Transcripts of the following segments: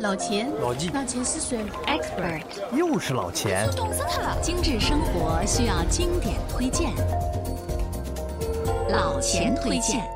老钱，老纪，老钱是谁？Expert，又是老钱。懂死他了！精致生活需要经典推荐，老钱推荐。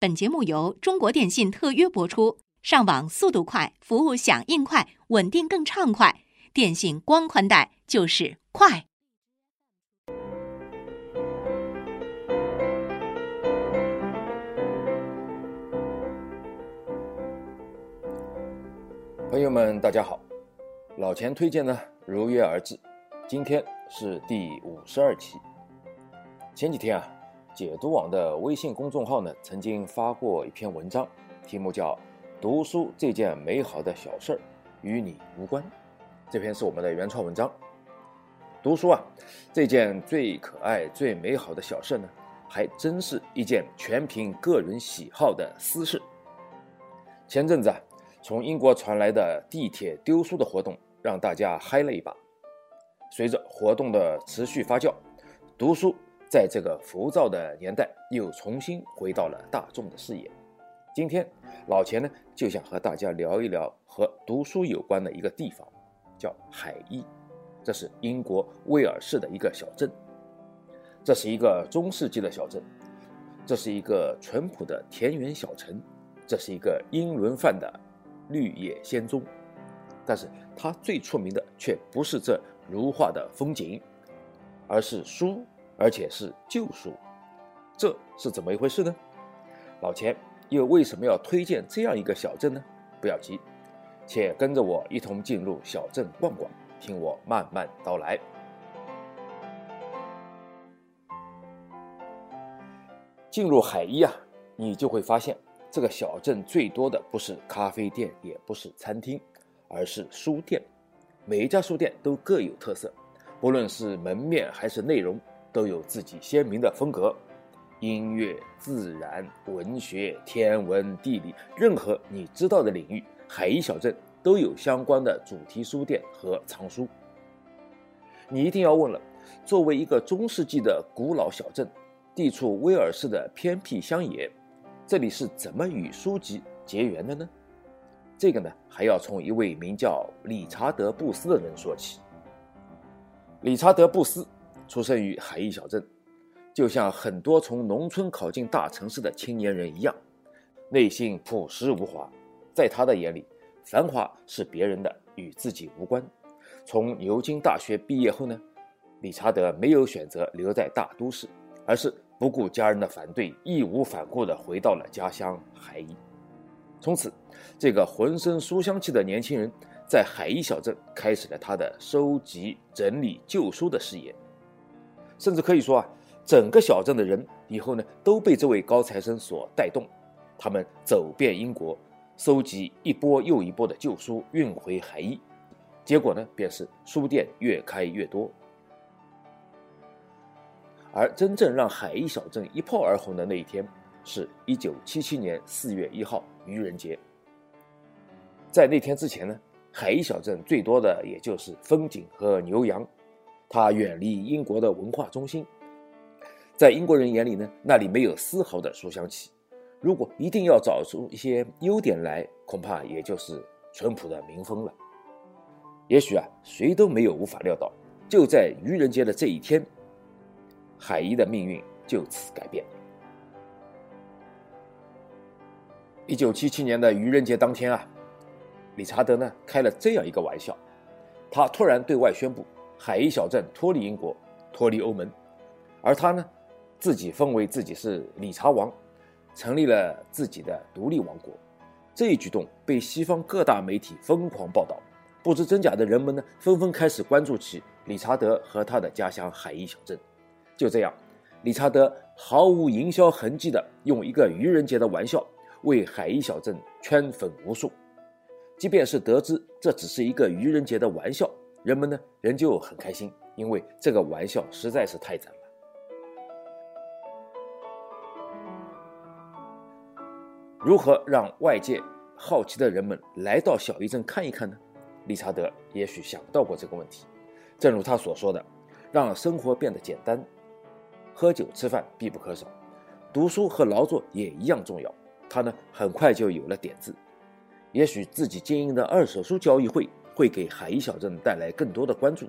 本节目由中国电信特约播出，上网速度快，服务响应快，稳定更畅快。电信光宽带就是快。朋友们，大家好！老钱推荐呢，如约而至。今天是第五十二期。前几天啊，解读网的微信公众号呢，曾经发过一篇文章，题目叫《读书这件美好的小事儿与你无关》。这篇是我们的原创文章。读书啊，这件最可爱、最美好的小事呢，还真是一件全凭个人喜好的私事。前阵子啊。从英国传来的地铁丢书的活动，让大家嗨了一把。随着活动的持续发酵，读书在这个浮躁的年代又重新回到了大众的视野。今天，老钱呢就想和大家聊一聊和读书有关的一个地方，叫海伊。这是英国威尔士的一个小镇，这是一个中世纪的小镇，这是一个淳朴的田园小城，这是一个英伦范的。绿野仙踪，但是它最出名的却不是这如画的风景，而是书，而且是旧书。这是怎么一回事呢？老钱又为什么要推荐这样一个小镇呢？不要急，且跟着我一同进入小镇逛逛，听我慢慢道来。进入海伊啊，你就会发现。这个小镇最多的不是咖啡店，也不是餐厅，而是书店。每一家书店都各有特色，不论是门面还是内容，都有自己鲜明的风格。音乐、自然、文学、天文、地理，任何你知道的领域，海伊小镇都有相关的主题书店和藏书。你一定要问了：作为一个中世纪的古老小镇，地处威尔士的偏僻乡野。这里是怎么与书籍结缘的呢？这个呢，还要从一位名叫理查德·布斯的人说起。理查德·布斯出生于海伊小镇，就像很多从农村考进大城市的青年人一样，内心朴实无华。在他的眼里，繁华是别人的，与自己无关。从牛津大学毕业后呢，理查德没有选择留在大都市，而是。不顾家人的反对，义无反顾地回到了家乡海伊。从此，这个浑身书香气的年轻人在海伊小镇开始了他的收集整理旧书的事业。甚至可以说啊，整个小镇的人以后呢都被这位高材生所带动。他们走遍英国，收集一波又一波的旧书，运回海伊。结果呢，便是书店越开越多。而真正让海伊小镇一炮而红的那一天，是一九七七年四月一号愚人节。在那天之前呢，海伊小镇最多的也就是风景和牛羊，它远离英国的文化中心，在英国人眼里呢，那里没有丝毫的书香气。如果一定要找出一些优点来，恐怕也就是淳朴的民风了。也许啊，谁都没有无法料到，就在愚人节的这一天。海伊的命运就此改变。一九七七年的愚人节当天啊，理查德呢开了这样一个玩笑，他突然对外宣布海伊小镇脱离英国，脱离欧盟，而他呢自己封为自己是理查王，成立了自己的独立王国。这一举动被西方各大媒体疯狂报道，不知真假的人们呢纷纷开始关注起理查德和他的家乡海伊小镇。就这样，理查德毫无营销痕迹地用一个愚人节的玩笑为海伊小镇圈粉无数。即便是得知这只是一个愚人节的玩笑，人们呢仍旧很开心，因为这个玩笑实在是太赞了。如何让外界好奇的人们来到小渔镇看一看呢？理查德也许想到过这个问题。正如他所说的，让生活变得简单。喝酒吃饭必不可少，读书和劳作也一样重要。他呢，很快就有了点子。也许自己经营的二手书交易会会给海伊小镇带来更多的关注。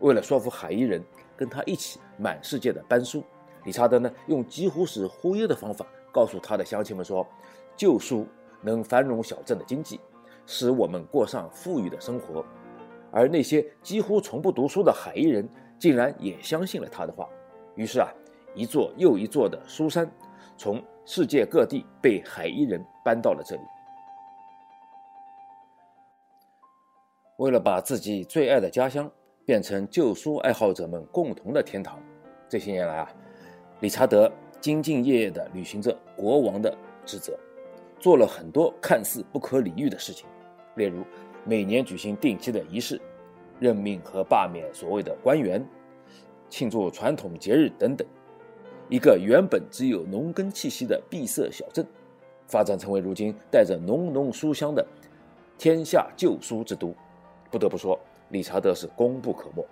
为了说服海伊人跟他一起满世界的搬书，理查德呢用几乎是忽悠的方法告诉他的乡亲们说，旧书能繁荣小镇的经济，使我们过上富裕的生活。而那些几乎从不读书的海伊人竟然也相信了他的话。于是啊，一座又一座的书山从世界各地被海伊人搬到了这里。为了把自己最爱的家乡变成旧书爱好者们共同的天堂，这些年来啊，理查德兢兢业业地履行着国王的职责，做了很多看似不可理喻的事情，例如每年举行定期的仪式，任命和罢免所谓的官员，庆祝传统节日等等。一个原本只有农耕气息的闭塞小镇，发展成为如今带着浓浓书香的天下旧书之都。不得不说，理查德是功不可没。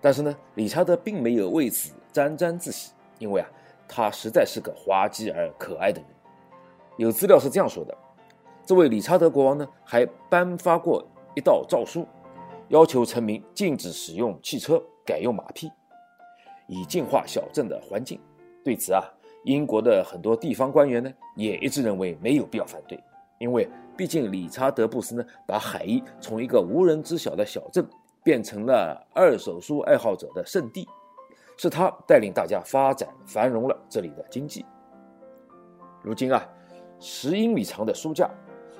但是呢，理查德并没有为此沾沾自喜，因为啊，他实在是个滑稽而可爱的人。有资料是这样说的：这位理查德国王呢，还颁发过一道诏书，要求臣民禁止使用汽车，改用马匹，以净化小镇的环境。对此啊，英国的很多地方官员呢，也一致认为没有必要反对。因为毕竟理查德布斯呢，把海伊从一个无人知晓的小镇变成了二手书爱好者的圣地，是他带领大家发展繁荣了这里的经济。如今啊，十英里长的书架，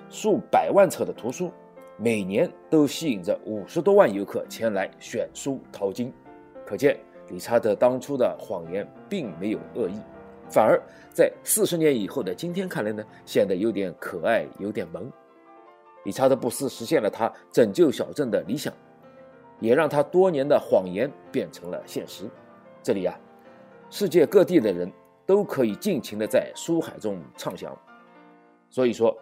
数百万册的图书，每年都吸引着五十多万游客前来选书淘金，可见理查德当初的谎言并没有恶意。反而在四十年以后的今天看来呢，显得有点可爱，有点萌。理查德布斯实现了他拯救小镇的理想，也让他多年的谎言变成了现实。这里啊，世界各地的人都可以尽情的在书海中畅想。所以说，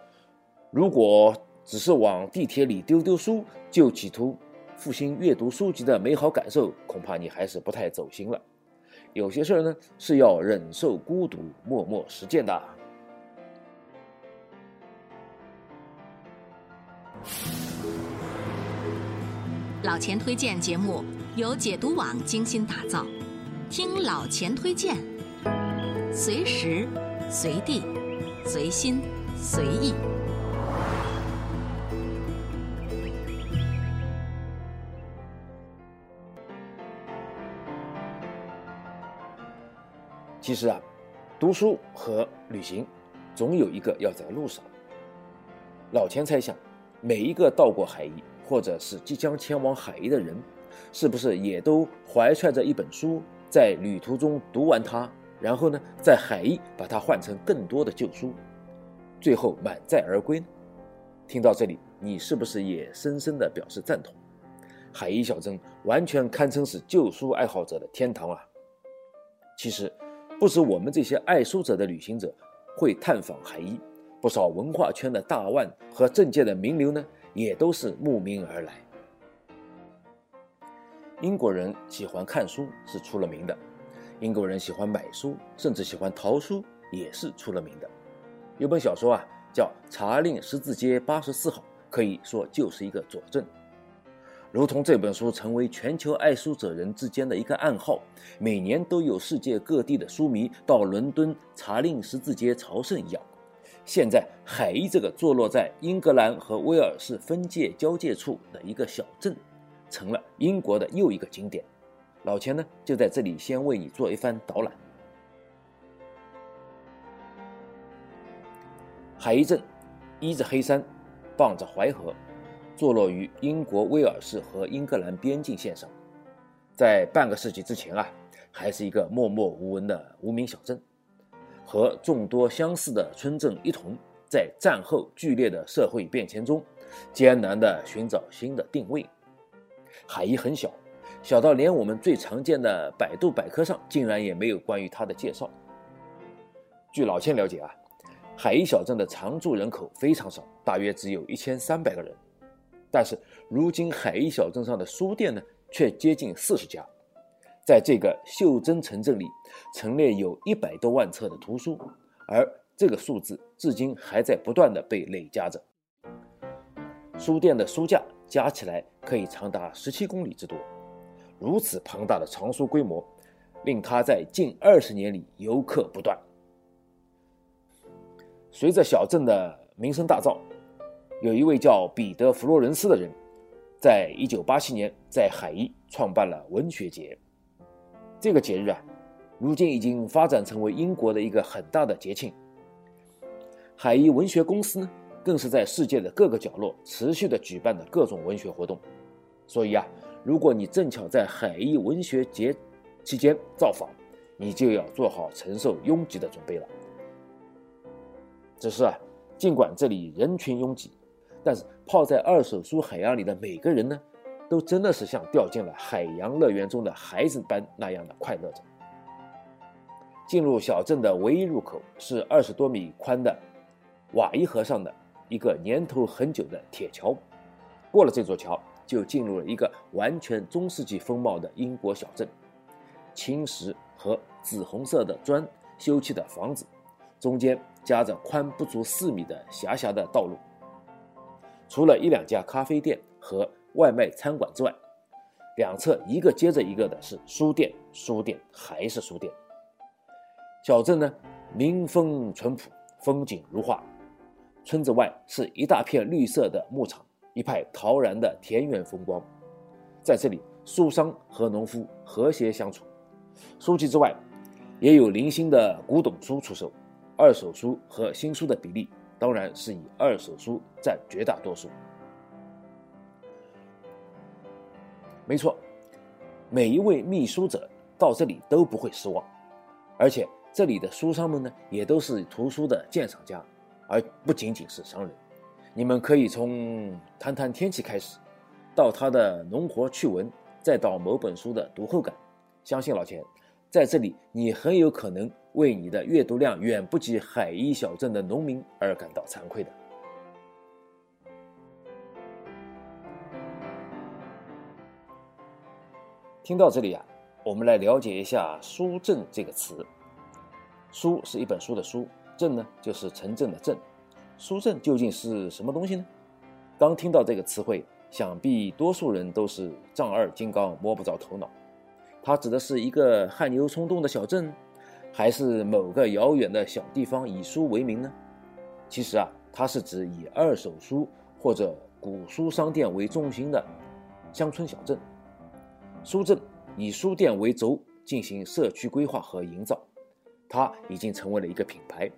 如果只是往地铁里丢丢书，就企图复兴阅读书籍的美好感受，恐怕你还是不太走心了。有些事儿呢是要忍受孤独，默默实践的。老钱推荐节目由解读网精心打造，听老钱推荐，随时随地随心随意。其实啊，读书和旅行，总有一个要在路上。老钱猜想，每一个到过海伊或者是即将前往海伊的人，是不是也都怀揣着一本书，在旅途中读完它，然后呢，在海伊把它换成更多的旧书，最后满载而归呢？听到这里，你是不是也深深的表示赞同？海伊小镇完全堪称是旧书爱好者的天堂啊！其实。不止我们这些爱书者的旅行者会探访海伊，不少文化圈的大腕和政界的名流呢，也都是慕名而来。英国人喜欢看书是出了名的，英国人喜欢买书，甚至喜欢淘书也是出了名的。有本小说啊，叫《查令十字街八十四号》，可以说就是一个佐证。如同这本书成为全球爱书者人之间的一个暗号，每年都有世界各地的书迷到伦敦查令十字街朝圣一样。现在，海伊这个坐落在英格兰和威尔士分界交界处的一个小镇，成了英国的又一个景点。老钱呢，就在这里先为你做一番导览。海伊镇依着黑山，傍着淮河。坐落于英国威尔士和英格兰边境线上，在半个世纪之前啊，还是一个默默无闻的无名小镇，和众多相似的村镇一同，在战后剧烈的社会变迁中，艰难地寻找新的定位。海伊很小，小到连我们最常见的百度百科上竟然也没有关于它的介绍。据老千了解啊，海伊小镇的常住人口非常少，大约只有一千三百个人。但是，如今海逸小镇上的书店呢，却接近四十家。在这个袖珍城镇里，陈列有一百多万册的图书，而这个数字至今还在不断的被累加着。书店的书架加起来可以长达十七公里之多，如此庞大的藏书规模，令它在近二十年里游客不断。随着小镇的名声大噪，有一位叫彼得·弗洛伦斯的人，在一九八七年在海伊创办了文学节。这个节日啊，如今已经发展成为英国的一个很大的节庆。海伊文学公司呢，更是在世界的各个角落持续的举办的各种文学活动。所以啊，如果你正巧在海伊文学节期间造访，你就要做好承受拥挤的准备了。只是啊，尽管这里人群拥挤，但是泡在二手书海洋里的每个人呢，都真的是像掉进了海洋乐园中的孩子般那样的快乐着。进入小镇的唯一入口是二十多米宽的瓦伊河上的一个年头很久的铁桥，过了这座桥，就进入了一个完全中世纪风貌的英国小镇，青石和紫红色的砖修砌的房子。中间夹着宽不足四米的狭狭的道路，除了一两家咖啡店和外卖餐馆之外，两侧一个接着一个的是书店，书店还是书店。小镇呢，民风淳朴，风景如画。村子外是一大片绿色的牧场，一派陶然的田园风光。在这里，书商和农夫和谐相处。书籍之外，也有零星的古董书出售。二手书和新书的比例当然是以二手书占绝大多数。没错，每一位秘书者到这里都不会失望，而且这里的书商们呢，也都是图书的鉴赏家，而不仅仅是商人。你们可以从谈谈天气开始，到他的农活趣闻，再到某本书的读后感。相信老钱，在这里你很有可能。为你的阅读量远不及海伊小镇的农民而感到惭愧的。听到这里啊，我们来了解一下“书镇”这个词。书是一本书的书，镇呢就是城镇的镇。书镇究竟是什么东西呢？刚听到这个词汇，想必多数人都是丈二金刚摸不着头脑。它指的是一个汗牛充栋的小镇。还是某个遥远的小地方以书为名呢？其实啊，它是指以二手书或者古书商店为中心的乡村小镇。书镇以书店为轴进行社区规划和营造，它已经成为了一个品牌。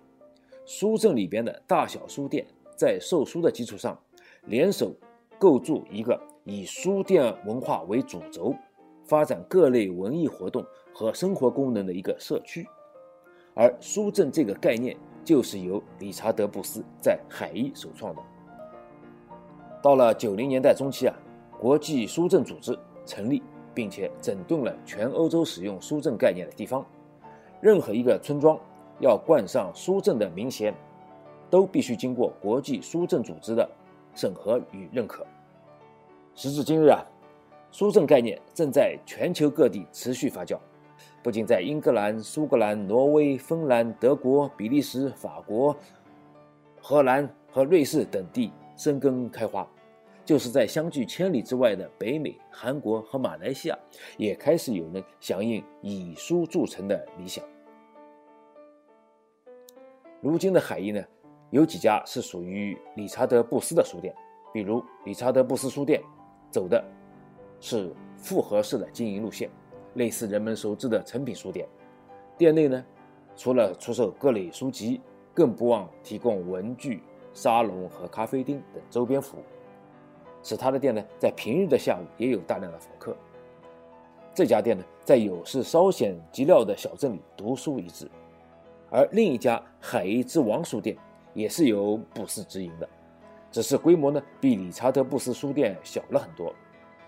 书镇里边的大小书店在售书的基础上，联手构筑一个以书店文化为主轴，发展各类文艺活动和生活功能的一个社区。而书镇这个概念就是由理查德·布斯在海伊首创的。到了九零年代中期啊，国际书镇组织成立，并且整顿了全欧洲使用书镇概念的地方。任何一个村庄要冠上书镇的名衔，都必须经过国际书镇组织的审核与认可。时至今日啊，书镇概念正在全球各地持续发酵。不仅在英格兰、苏格兰、挪威、芬兰、德国、比利时、法国、荷兰和瑞士等地生根开花，就是在相距千里之外的北美、韩国和马来西亚，也开始有人响应以书著称的理想。如今的海伊呢，有几家是属于理查德·布斯的书店，比如理查德·布斯书店，走的是复合式的经营路线。类似人们熟知的成品书店，店内呢，除了出售各类书籍，更不忘提供文具、沙龙和咖啡厅等周边服务，使他的店呢，在平日的下午也有大量的访客。这家店呢，在有事稍显寂寥的小镇里独树一帜，而另一家海伊之王书店也是由布斯直营的，只是规模呢，比理查德布斯书店小了很多。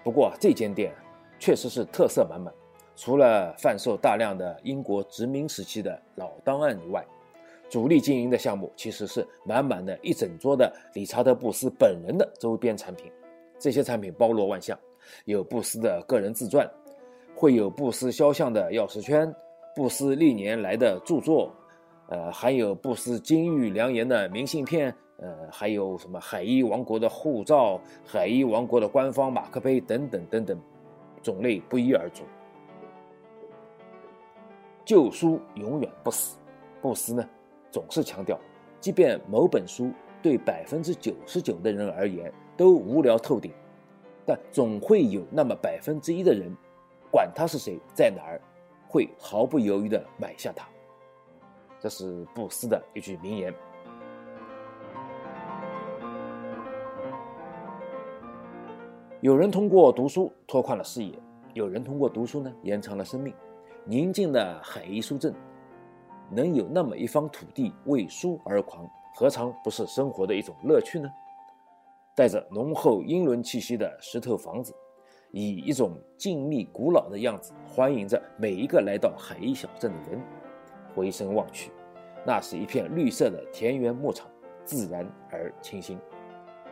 不过这间店确实是特色满满。除了贩售大量的英国殖民时期的老档案以外，主力经营的项目其实是满满的一整桌的理查德·布斯本人的周边产品。这些产品包罗万象，有布斯的个人自传，会有布斯肖像的钥匙圈，布斯历年来的著作，呃，还有布斯金玉良言的明信片，呃，还有什么海伊王国的护照、海伊王国的官方马克杯等等等等，种类不一而足。旧书永远不死，布斯呢总是强调，即便某本书对百分之九十九的人而言都无聊透顶，但总会有那么百分之一的人，管他是谁在哪儿，会毫不犹豫地买下它。这是布斯的一句名言。有人通过读书拓宽了视野，有人通过读书呢延长了生命。宁静的海伊书镇，能有那么一方土地为书而狂，何尝不是生活的一种乐趣呢？带着浓厚英伦气息的石头房子，以一种静谧古老的样子欢迎着每一个来到海伊小镇的人。回身望去，那是一片绿色的田园牧场，自然而清新。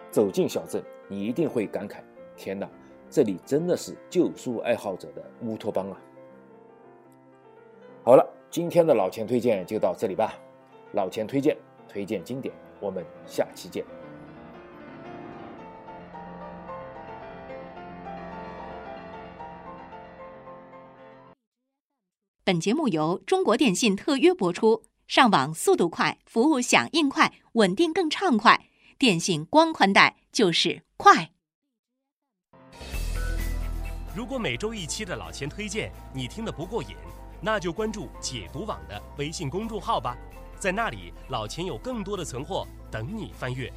走进小镇，你一定会感慨：天哪，这里真的是旧书爱好者的乌托邦啊！今天的老钱推荐就到这里吧。老钱推荐，推荐经典，我们下期见。本节目由中国电信特约播出，上网速度快，服务响应快，稳定更畅快。电信光宽带就是快。如果每周一期的老钱推荐你听得不过瘾。那就关注解读网的微信公众号吧，在那里老钱有更多的存货等你翻阅。